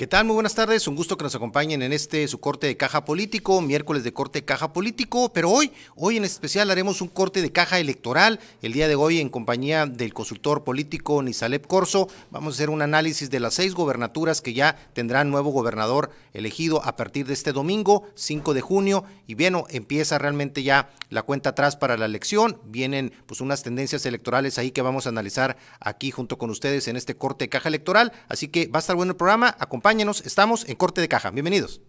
¿Qué tal? Muy buenas tardes. Un gusto que nos acompañen en este su corte de caja político, miércoles de corte de caja político, pero hoy, hoy en especial haremos un corte de caja electoral. El día de hoy en compañía del consultor político Nisalep Corso, vamos a hacer un análisis de las seis gobernaturas que ya tendrán nuevo gobernador elegido a partir de este domingo, 5 de junio, y bien, empieza realmente ya la cuenta atrás para la elección. Vienen pues unas tendencias electorales ahí que vamos a analizar aquí junto con ustedes en este corte de caja electoral, así que va a estar bueno el programa. Acompáñenos acompáñenos, estamos en Corte de Caja. Bienvenidos.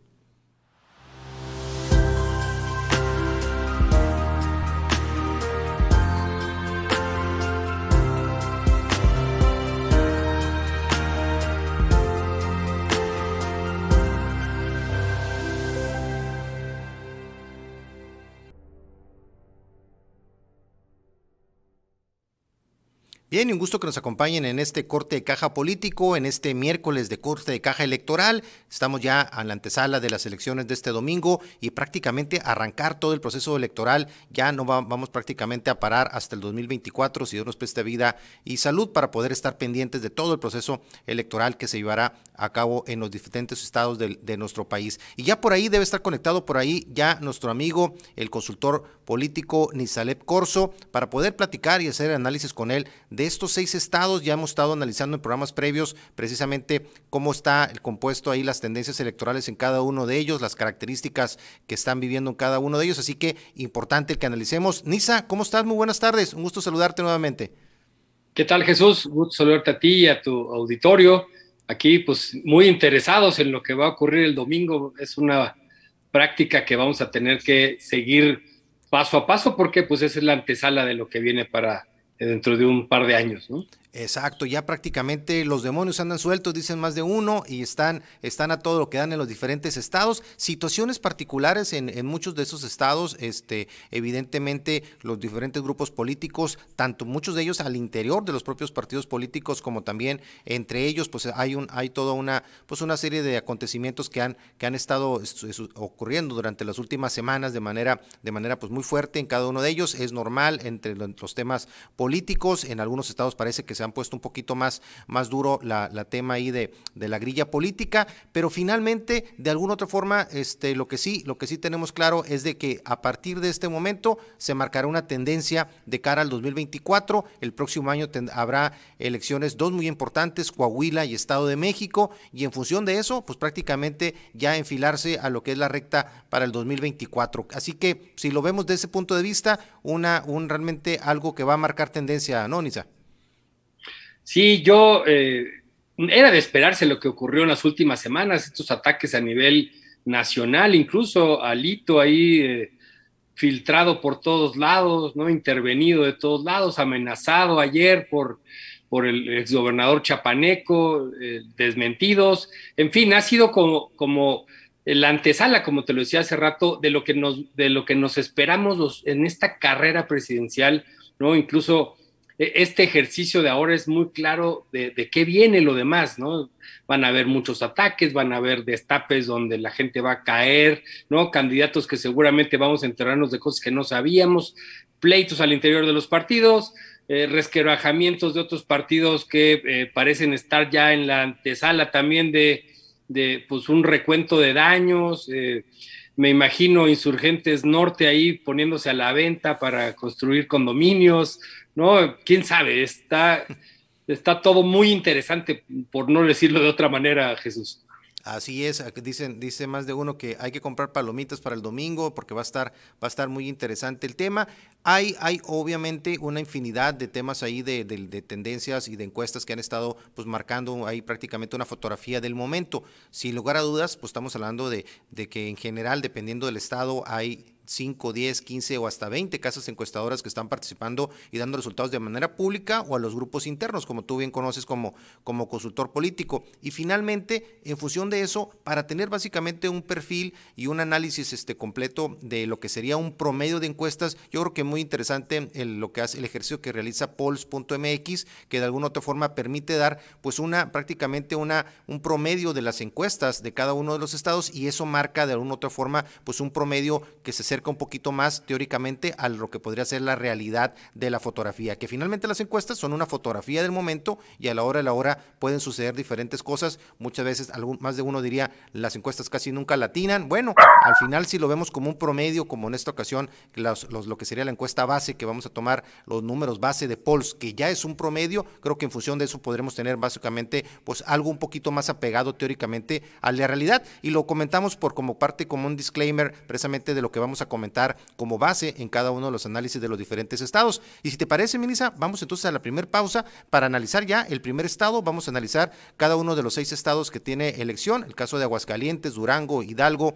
Bien, un gusto que nos acompañen en este corte de caja político, en este miércoles de corte de caja electoral. Estamos ya a la antesala de las elecciones de este domingo y prácticamente arrancar todo el proceso electoral. Ya no vamos prácticamente a parar hasta el 2024, si Dios nos preste vida y salud, para poder estar pendientes de todo el proceso electoral que se llevará a cabo en los diferentes estados de, nuestro país. Y ya por ahí debe estar conectado por ahí ya nuestro amigo, el consultor político Nisalep Corso, para poder platicar y hacer análisis con él de estos seis estados. Ya hemos estado analizando en programas previos precisamente cómo está el compuesto ahí, las tendencias electorales en cada uno de ellos, las características que están viviendo en cada uno de ellos. Así que importante que analicemos. Nisa, ¿cómo estás? Muy buenas tardes. Un gusto saludarte nuevamente. ¿Qué tal, Jesús? Un gusto saludarte a ti y a tu auditorio. Aquí, pues, muy interesados en lo que va a ocurrir el domingo. Es una práctica que vamos a tener que seguir paso a paso porque, pues, esa es la antesala de lo que viene para dentro de un par de años, ¿no? Exacto, ya prácticamente los demonios andan sueltos, dicen más de uno, y están, están a todo lo que dan en los diferentes estados. Situaciones particulares en, en, muchos de esos estados, este, evidentemente los diferentes grupos políticos, tanto muchos de ellos al interior de los propios partidos políticos, como también entre ellos, pues hay un, hay toda una, pues una serie de acontecimientos que han, que han estado ocurriendo durante las últimas semanas de manera, de manera pues muy fuerte en cada uno de ellos. Es normal entre los temas políticos, en algunos estados parece que se han puesto un poquito más, más duro la, la tema ahí de, de, la grilla política, pero finalmente, de alguna otra forma, este, lo que sí, lo que sí tenemos claro es de que a partir de este momento se marcará una tendencia de cara al 2024. El próximo año habrá elecciones, dos muy importantes, Coahuila y Estado de México, y en función de eso, pues prácticamente ya enfilarse a lo que es la recta para el 2024. Así que si lo vemos desde ese punto de vista, una, un realmente algo que va a marcar tendencia, ¿no, Nisa? Sí, yo eh, era de esperarse lo que ocurrió en las últimas semanas, estos ataques a nivel nacional, incluso Alito ahí eh, filtrado por todos lados, ¿no? Intervenido de todos lados, amenazado ayer por, por el exgobernador chapaneco, eh, desmentidos, en fin, ha sido como, como la antesala, como te lo decía hace rato, de lo que nos, de lo que nos esperamos en esta carrera presidencial, ¿no? Incluso este ejercicio de ahora es muy claro de, qué viene lo demás, ¿no? Van a haber muchos ataques, van a haber destapes donde la gente va a caer, ¿no? Candidatos que seguramente vamos a enterarnos de cosas que no sabíamos, pleitos al interior de los partidos, eh, resquebrajamientos de otros partidos que eh, parecen estar ya en la antesala también de, de pues, un recuento de daños. Eh, me imagino insurgentes norte ahí poniéndose a la venta para construir condominios, ¿no? ¿Quién sabe? Está, está todo muy interesante, por no decirlo de otra manera, Jesús. Así es, dicen, dice más de uno que hay que comprar palomitas para el domingo porque va a estar, va a estar muy interesante el tema. Hay, hay obviamente una infinidad de temas ahí de, de, tendencias y de encuestas que han estado pues marcando ahí prácticamente una fotografía del momento. Sin lugar a dudas, pues estamos hablando de, de que en general, dependiendo del estado, hay 5, 10, 15 o hasta 20 casas encuestadoras que están participando y dando resultados de manera pública o a los grupos internos, como tú bien conoces como, como consultor político. Y finalmente, en función de eso, para tener básicamente un perfil y un análisis este, completo de lo que sería un promedio de encuestas, yo creo que muy interesante el, lo que hace el ejercicio que realiza polls.mx, que de alguna otra forma permite dar pues una prácticamente una, un promedio de las encuestas de cada uno de los estados y eso marca de alguna otra forma pues un promedio que se acerca un poquito más teóricamente a lo que podría ser la realidad de la fotografía, que finalmente las encuestas son una fotografía del momento y a la hora de la hora pueden suceder diferentes cosas. Muchas veces, algún, más de uno diría, las encuestas casi nunca latinan. Bueno, al final si lo vemos como un promedio, como en esta ocasión, lo que sería la encuesta base, que vamos a tomar los números base de polls, que ya es un promedio, creo que en función de eso podremos tener básicamente pues algo un poquito más apegado teóricamente a la realidad. Y lo comentamos por como parte, como un disclaimer precisamente de lo que vamos a comentar como base en cada uno de los análisis de los diferentes estados. Y si te parece, Minisa, vamos entonces a la primera pausa para analizar ya el primer estado. Vamos a analizar cada uno de los seis estados que tiene elección, el caso de Aguascalientes, Durango, Hidalgo,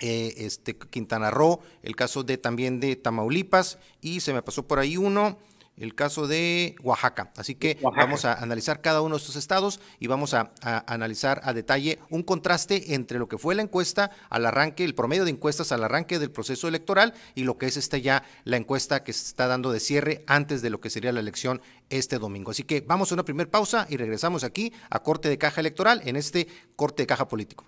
eh, este, Quintana Roo, el caso de también de Tamaulipas y se me pasó por ahí uno, el caso de Oaxaca. Así que vamos a analizar cada uno de estos estados y vamos a, analizar a detalle un contraste entre lo que fue la encuesta al arranque, el promedio de encuestas al arranque del proceso electoral y lo que es esta ya la encuesta que se está dando de cierre antes de lo que sería la elección este domingo. Así que vamos a una primera pausa y regresamos aquí a corte de caja electoral en este corte de caja político.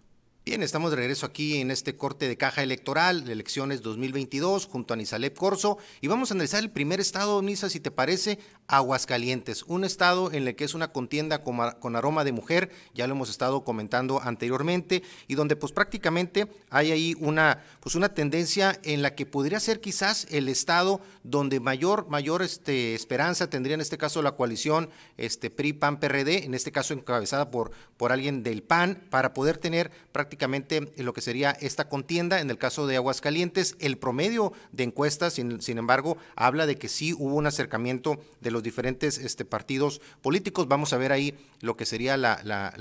Bien, estamos de regreso aquí en este corte de caja electoral de elecciones 2022 junto a Nisalep Corso y vamos a analizar el primer estado, Nisa, si te parece, Aguascalientes, un estado en el que es una contienda con, aroma de mujer, ya lo hemos estado comentando anteriormente, y donde pues prácticamente hay ahí una, pues una tendencia en la que podría ser quizás el estado donde mayor, mayor este, esperanza tendría en este caso la coalición este, PRI-PAN-PRD, en este caso encabezada por, por alguien del PAN, para poder tener prácticamente lo que sería esta contienda. En el caso de Aguascalientes, el promedio de encuestas, sin, sin embargo, habla de que sí hubo un acercamiento de los diferentes este, partidos políticos. Vamos a ver ahí lo que sería la, la,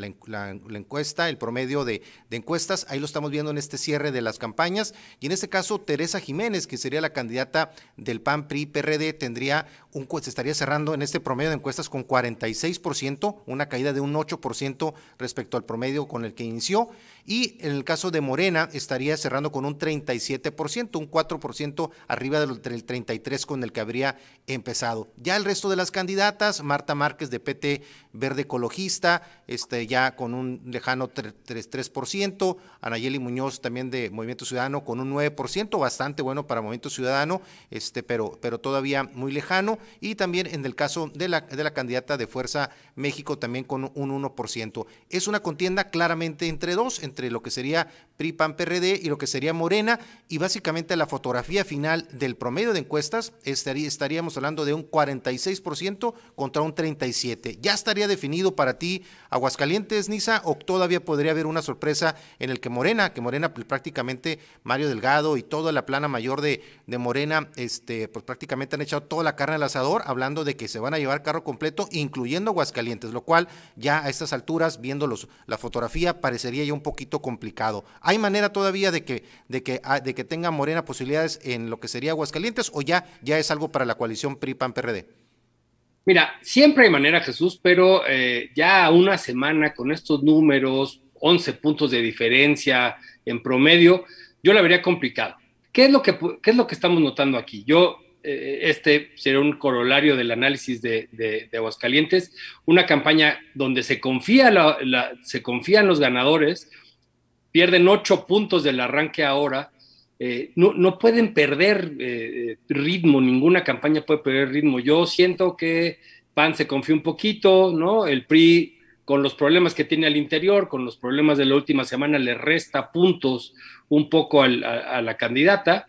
encuesta, el promedio de, encuestas. Ahí lo estamos viendo en este cierre de las campañas. Y en este caso, Teresa Jiménez, que sería la candidata del PAN, PRI, PRD, tendría un, se estaría cerrando en este promedio de encuestas con 46%, una caída de un 8% respecto al promedio con el que inició. Y en el caso de Morena, estaría cerrando con un 37%, un 4% arriba del, del 33% con el que habría empezado. Ya el resto de las candidatas, Marta Márquez de PT Verde Ecologista, este, ya con un lejano 3%, Anayeli Muñoz también de Movimiento Ciudadano con un 9%, bastante bueno para Movimiento Ciudadano, este, pero, pero todavía muy lejano, y también en el caso de la, de la candidata de Fuerza México también con un 1%. Es una contienda claramente entre dos, entre lo que sería PRI, PAN, PRD y lo que sería Morena, y básicamente la fotografía final del promedio de encuestas estaría, estaríamos hablando de un 46% contra un 37%. Ya estaría definido para ti Aguascalientes, Nisa, o todavía podría haber una sorpresa en el que Morena, que Morena prácticamente Mario Delgado y toda la plana mayor de, de Morena, este, pues prácticamente han echado toda la carne al hablando de que se van a llevar carro completo, incluyendo Aguascalientes, lo cual ya a estas alturas, viendo los, la fotografía, parecería ya un poquito complicado. ¿Hay manera todavía de que, de que, ah, de que tenga Morena posibilidades en lo que sería Aguascalientes o ya, ya es algo para la coalición PRI-PAN-PRD? Mira, siempre hay manera, Jesús, pero eh, ya una semana con estos números, 11 puntos de diferencia en promedio, yo la vería complicado. ¿Qué es lo que, es lo que estamos notando aquí? Yo, este sería un corolario del análisis de, Aguascalientes, una campaña donde se, confía se confían los ganadores, pierden 8 puntos del arranque ahora, eh, no, pueden perder eh, ritmo, ninguna campaña puede perder ritmo. Yo siento que PAN se confía un poquito, ¿no? El PRI con los problemas que tiene al interior, con los problemas de la última semana, le resta puntos un poco a, la candidata,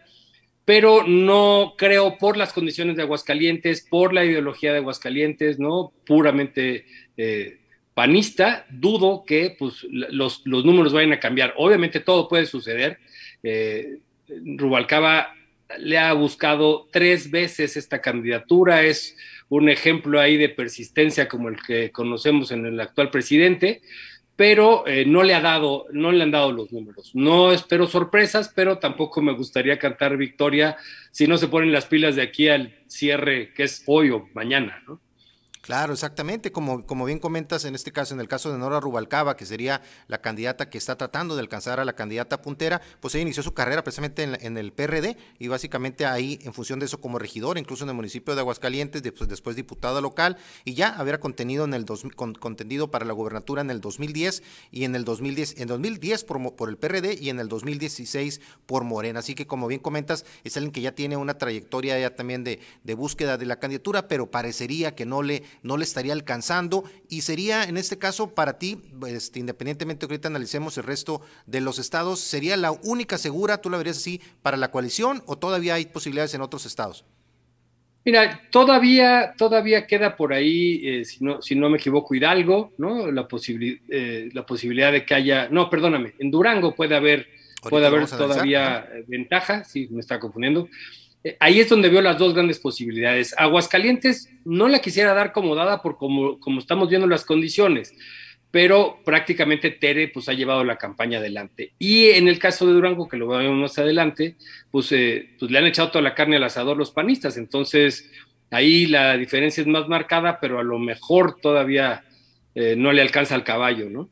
pero no creo por las condiciones de Aguascalientes, por la ideología de Aguascalientes, ¿no? Puramente eh, panista, dudo que pues, los, números vayan a cambiar. Obviamente todo puede suceder. Rubalcaba le ha buscado tres veces esta candidatura, es un ejemplo ahí de persistencia como el que conocemos en el actual presidente, pero eh, no le ha dado, no le han dado los números. No espero sorpresas, pero tampoco me gustaría cantar victoria si no se ponen las pilas de aquí al cierre que es hoy o mañana, ¿no? Claro, exactamente, como, como bien comentas en este caso, en el caso de Nora Rubalcaba, que sería la candidata que está tratando de alcanzar a la candidata puntera, pues ella inició su carrera precisamente en, el PRD y básicamente ahí, en función de eso, como regidor, incluso en el municipio de Aguascalientes, después, después diputada local, y ya habrá contenido en el dos, contendido para la gobernatura en el 2010 y en el 2010, en 2010 por, por el PRD y en el 2016 por Morena. Así que como bien comentas, es alguien que ya tiene una trayectoria ya también de, de búsqueda de la candidatura, pero parecería que no le no le estaría alcanzando y sería en este caso para ti, este, independientemente que ahorita analicemos el resto de los estados, ¿sería la única segura, tú la verías así, para la coalición o todavía hay posibilidades en otros estados? Mira, todavía, todavía queda por ahí, eh, si, no, si no me equivoco, Hidalgo, ¿no? La, eh, la posibilidad de que haya, no, perdóname, en Durango puede haber, puede haber todavía ventaja, sí, me está confundiendo. Eh, ahí es donde veo las dos grandes posibilidades. Aguascalientes no la quisiera dar como dada por como, como estamos viendo las condiciones, pero prácticamente Tere pues ha llevado la campaña adelante. Y en el caso de Durango, que lo vemos más adelante, pues, eh, pues le han echado toda la carne al asador los panistas, entonces ahí la diferencia es más marcada, pero a lo mejor todavía eh, no le alcanza al caballo, ¿no?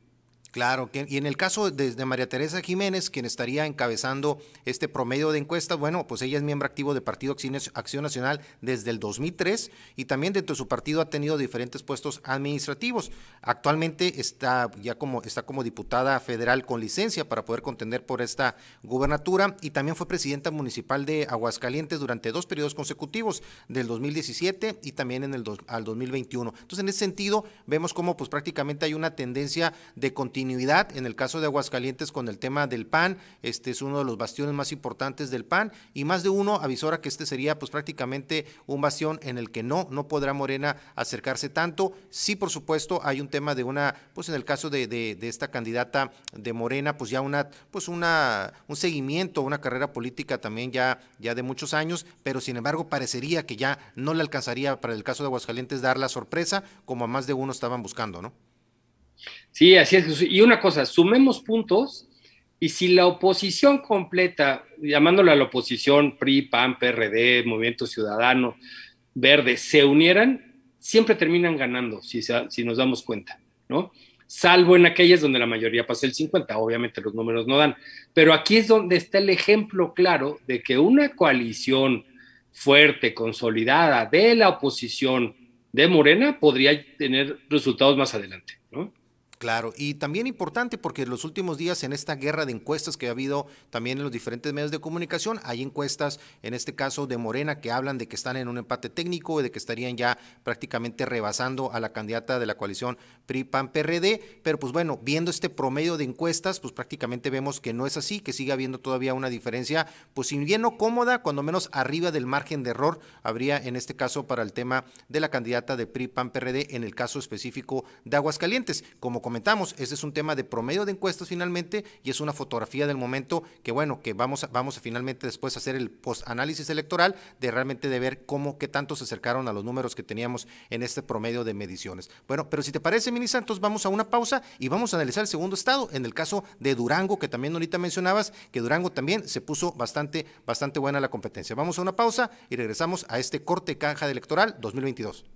Claro, y en el caso de, María Teresa Jiménez, quien estaría encabezando este promedio de encuestas, bueno, pues ella es miembro activo del Partido Acción Nacional desde el 2003 y también dentro de su partido ha tenido diferentes puestos administrativos. Actualmente está ya como está como diputada federal con licencia para poder contender por esta gubernatura y también fue presidenta municipal de Aguascalientes durante dos periodos consecutivos, del 2017 y también en el al 2021. Entonces, en ese sentido, vemos cómo pues prácticamente hay una tendencia de continuidad continuidad en el caso de Aguascalientes con el tema del PAN, este es uno de los bastiones más importantes del PAN y más de uno avisora que este sería pues prácticamente un bastión en el que no, no podrá Morena acercarse tanto. Sí, por supuesto, hay un tema de una, pues en el caso de, de, esta candidata de Morena, pues ya una, pues una, un seguimiento, una carrera política también ya, ya de muchos años, pero sin embargo parecería que ya no le alcanzaría para el caso de Aguascalientes dar la sorpresa como a más de uno estaban buscando, ¿no? Sí, así es. Y una cosa, sumemos puntos y si la oposición completa, llamándola la oposición, PRI, PAN, PRD, Movimiento Ciudadano, Verde, se unieran, siempre terminan ganando, si, nos damos cuenta, ¿no? Salvo en aquellas donde la mayoría pasa el 50, obviamente los números no dan. Pero aquí es donde está el ejemplo claro de que una coalición fuerte, consolidada de la oposición de Morena podría tener resultados más adelante, ¿no? Claro, y también importante porque los últimos días en esta guerra de encuestas que ha habido también en los diferentes medios de comunicación, hay encuestas, en este caso de Morena, que hablan de que están en un empate técnico y de que estarían ya prácticamente rebasando a la candidata de la coalición PRI-PAN-PRD, pero pues bueno, viendo este promedio de encuestas, pues prácticamente vemos que no es así, que sigue habiendo todavía una diferencia, pues si bien no cómoda, cuando menos arriba del margen de error, habría en este caso para el tema de la candidata de PRI-PAN-PRD en el caso específico de Aguascalientes, como comentamos, ese es un tema de promedio de encuestas finalmente y es una fotografía del momento que bueno, que vamos a, vamos a finalmente después hacer el post-análisis electoral de realmente de ver cómo, qué tanto se acercaron a los números que teníamos en este promedio de mediciones. Bueno, pero si te parece, Mini Santos, vamos a una pausa y vamos a analizar el segundo estado, en el caso de Durango, que también ahorita mencionabas, que Durango también se puso bastante, bastante buena la competencia. Vamos a una pausa y regresamos a este corte caja de electoral 2022.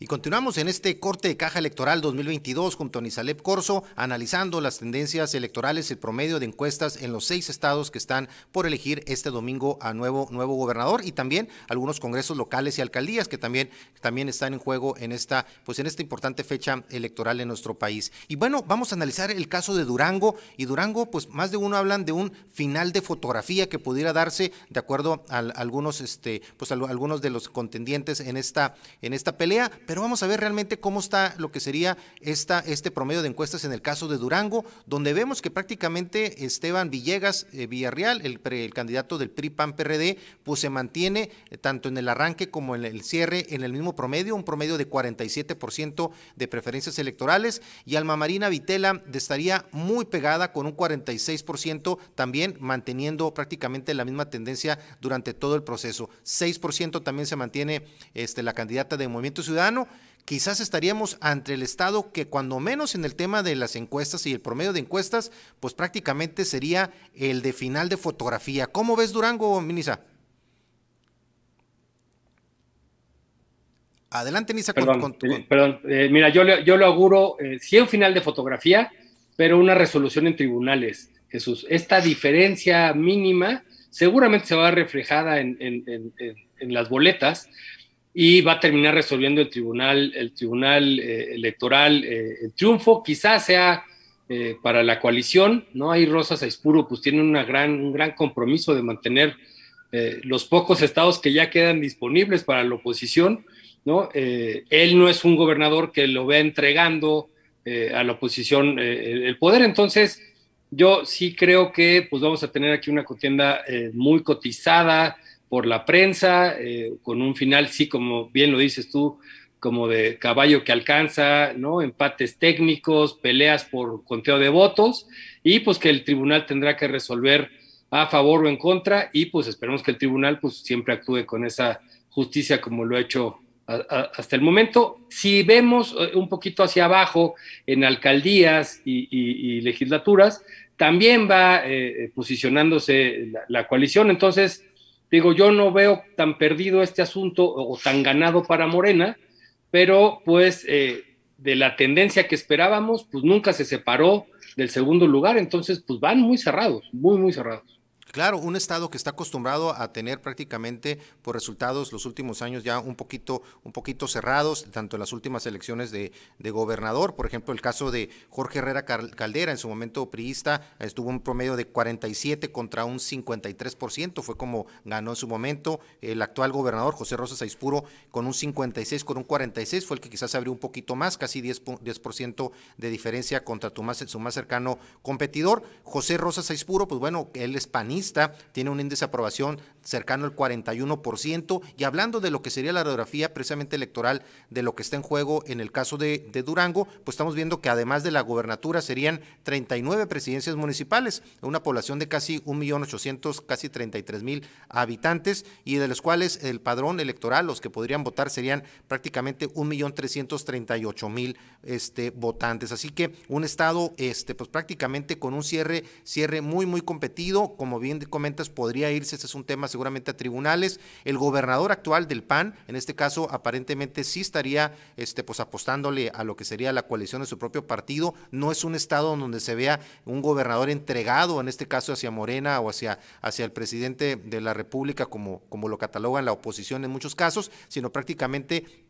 Y continuamos en este corte de caja electoral 2022 junto a Nisalep Corso, analizando las tendencias electorales, el promedio de encuestas en los seis estados que están por elegir este domingo a nuevo, nuevo gobernador y también algunos congresos locales y alcaldías que también, también están en juego en esta, pues en esta importante fecha electoral en nuestro país. Y bueno, vamos a analizar el caso de Durango y Durango, pues más de uno hablan de un final de fotografía que pudiera darse de acuerdo a, algunos, este, pues algunos de los contendientes en esta, en esta pelea pero vamos a ver realmente cómo está lo que sería esta, este promedio de encuestas en el caso de Durango, donde vemos que prácticamente Esteban Villegas eh, Villarreal, el, el, candidato del PRI-PAN-PRD, pues se mantiene eh, tanto en el arranque como en el cierre en el mismo promedio, un promedio de 47% de preferencias electorales, y Alma Marina Vitela estaría muy pegada con un 46%, también manteniendo prácticamente la misma tendencia durante todo el proceso. 6% también se mantiene este, la candidata de Movimiento Ciudadano, quizás estaríamos ante el Estado que cuando menos en el tema de las encuestas y el promedio de encuestas, pues prácticamente sería el de final de fotografía. ¿Cómo ves Durango, Minisa? Adelante, Nisa. Perdón, perdón. mira, yo, yo lo auguro, sí un final de fotografía, pero una resolución en tribunales, Jesús. Esta diferencia mínima seguramente se va a ver reflejada en, en las boletas, y va a terminar resolviendo el tribunal, el tribunal eh, electoral. Eh, el triunfo quizás sea eh, para la coalición, ¿no? Ahí Rosas Aispuro pues tiene una gran, un gran compromiso de mantener los pocos estados que ya quedan disponibles para la oposición, ¿no? él no es un gobernador que lo vea entregando a la oposición el poder, entonces yo sí creo que pues vamos a tener aquí una contienda muy cotizada, por la prensa, eh, con un final, sí, como bien lo dices tú, como de caballo que alcanza, ¿no? Empates técnicos, peleas por conteo de votos, y pues que el tribunal tendrá que resolver a favor o en contra, y pues esperemos que el tribunal pues siempre actúe con esa justicia como lo ha hecho hasta el momento. Si vemos eh, un poquito hacia abajo en alcaldías y, legislaturas, también va eh, posicionándose la coalición, entonces Digo, yo no veo tan perdido este asunto o tan ganado para Morena, pero pues eh, de la tendencia que esperábamos, pues nunca se separó del segundo lugar, entonces pues van muy cerrados, muy, muy cerrados. Claro, un Estado que está acostumbrado a tener prácticamente por resultados los últimos años ya un poquito, un poquito cerrados, tanto en las últimas elecciones de, gobernador, por ejemplo, el caso de Jorge Herrera Caldera, en su momento priista, estuvo un promedio de 47 contra un 53%, fue como ganó en su momento. El actual gobernador, José Rosas Aispuro, con un 56, con un 46, fue el que quizás abrió un poquito más, casi 10%, 10 de diferencia contra tu más, su más cercano competidor. José Rosas Aispuro, pues bueno, él es panista tiene un índice de aprobación cercano al 41%. Y hablando de lo que sería la radiografía precisamente electoral de lo que está en juego en el caso de, Durango, pues estamos viendo que además de la gobernatura serían 39 presidencias municipales, una población de casi 1.800.000, casi 33.000 habitantes, y de los cuales el padrón electoral, los que podrían votar serían prácticamente 1.338.000 este, votantes. Así que un estado este, pues prácticamente con un cierre, cierre muy, muy competido, como bien comentas, podría irse, ese es un tema seguramente a tribunales. El gobernador actual del PAN, en este caso, aparentemente sí estaría este, pues, apostándole a lo que sería la coalición de su propio partido. No es un estado donde se vea un gobernador entregado, en este caso hacia Morena o hacia, hacia el presidente de la República, como, como lo catalogan la oposición en muchos casos, sino prácticamente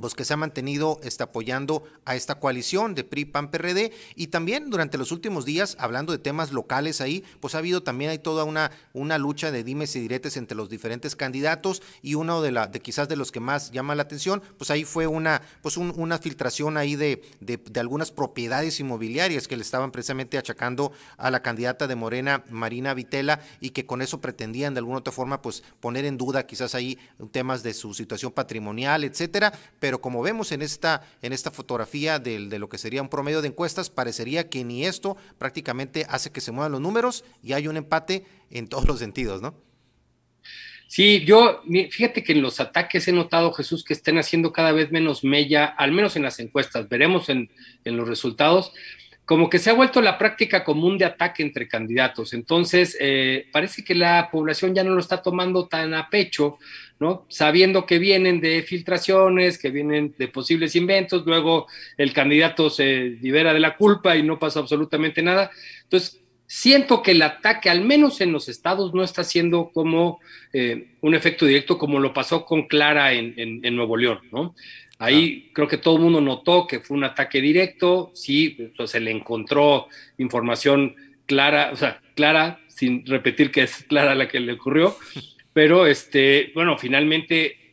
pues que se ha mantenido está apoyando a esta coalición de PRI PAN PRD y también durante los últimos días hablando de temas locales ahí pues ha habido también hay toda una una lucha de dimes y diretes entre los diferentes candidatos. Y uno de la de quizás de los que más llama la atención pues ahí fue una pues una filtración ahí de, de, de, algunas propiedades inmobiliarias que le estaban precisamente achacando a la candidata de Morena Marina Vitela y que con eso pretendían de alguna otra forma pues poner en duda quizás ahí temas de su situación patrimonial etcétera como vemos en esta, en esta fotografía de, lo que sería un promedio de encuestas, parecería que ni esto prácticamente hace que se muevan los números y hay un empate en todos los sentidos, ¿no? Sí, yo, fíjate que en los ataques he notado, Jesús, que estén haciendo cada vez menos mella, al menos en las encuestas, veremos en los resultados, como que se ha vuelto la práctica común de ataque entre candidatos. Entonces, eh, parece que la población ya no lo está tomando tan a pecho, ¿no? Sabiendo que vienen de filtraciones, que vienen de posibles inventos, luego el candidato se libera de la culpa y no pasa absolutamente nada. Entonces, siento que el ataque, al menos en los estados, no está siendo como eh, un efecto directo como lo pasó con Clara en, en Nuevo León, ¿no? Ahí creo que todo el mundo notó que fue un ataque directo, sí, se le encontró información clara, o sea, clara, sin repetir que es clara la que le ocurrió, pero este, bueno, finalmente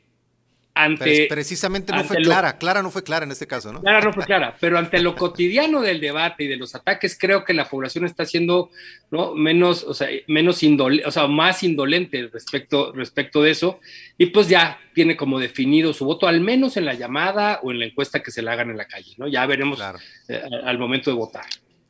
ante... precisamente no fue clara, clara no fue clara en este caso, ¿no? Clara no fue clara, pero ante lo cotidiano del debate y de los ataques, creo que la población está siendo ¿no? menos, o sea, menos indolente, o sea, más indolente respecto, respecto de eso, y pues ya tiene como definido su voto, al menos en la llamada o en la encuesta que se le hagan en la calle, ¿no? Ya veremos eh, al momento de votar.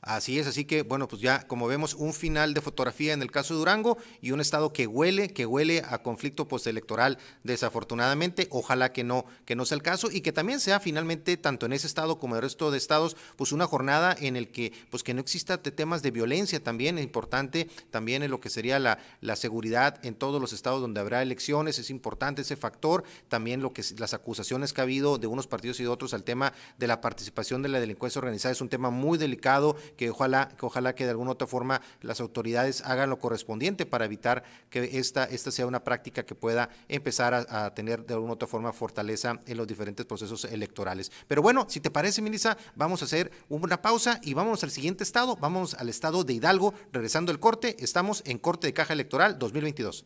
Así es, así que bueno, pues ya como vemos un final de fotografía en el caso de Durango y un estado que huele, que huele a conflicto postelectoral desafortunadamente, ojalá que no, que no sea el caso y que también sea finalmente tanto en ese estado como en el resto de estados, pues una jornada en el que pues que no exista temas de violencia también es importante, también en lo que sería la, la seguridad en todos los estados donde habrá elecciones, es importante ese factor, también lo que las acusaciones que ha habido de unos partidos y de otros al tema de la participación de la delincuencia organizada es un tema muy delicado que ojalá, que ojalá que de alguna otra forma las autoridades hagan lo correspondiente para evitar que esta, esta sea una práctica que pueda empezar a, tener de alguna otra forma fortaleza en los diferentes procesos electorales. Pero bueno, si te parece, Melissa, vamos a hacer una pausa y vamos al siguiente estado, vamos al estado de Hidalgo, regresando el corte, estamos en corte de caja electoral 2022.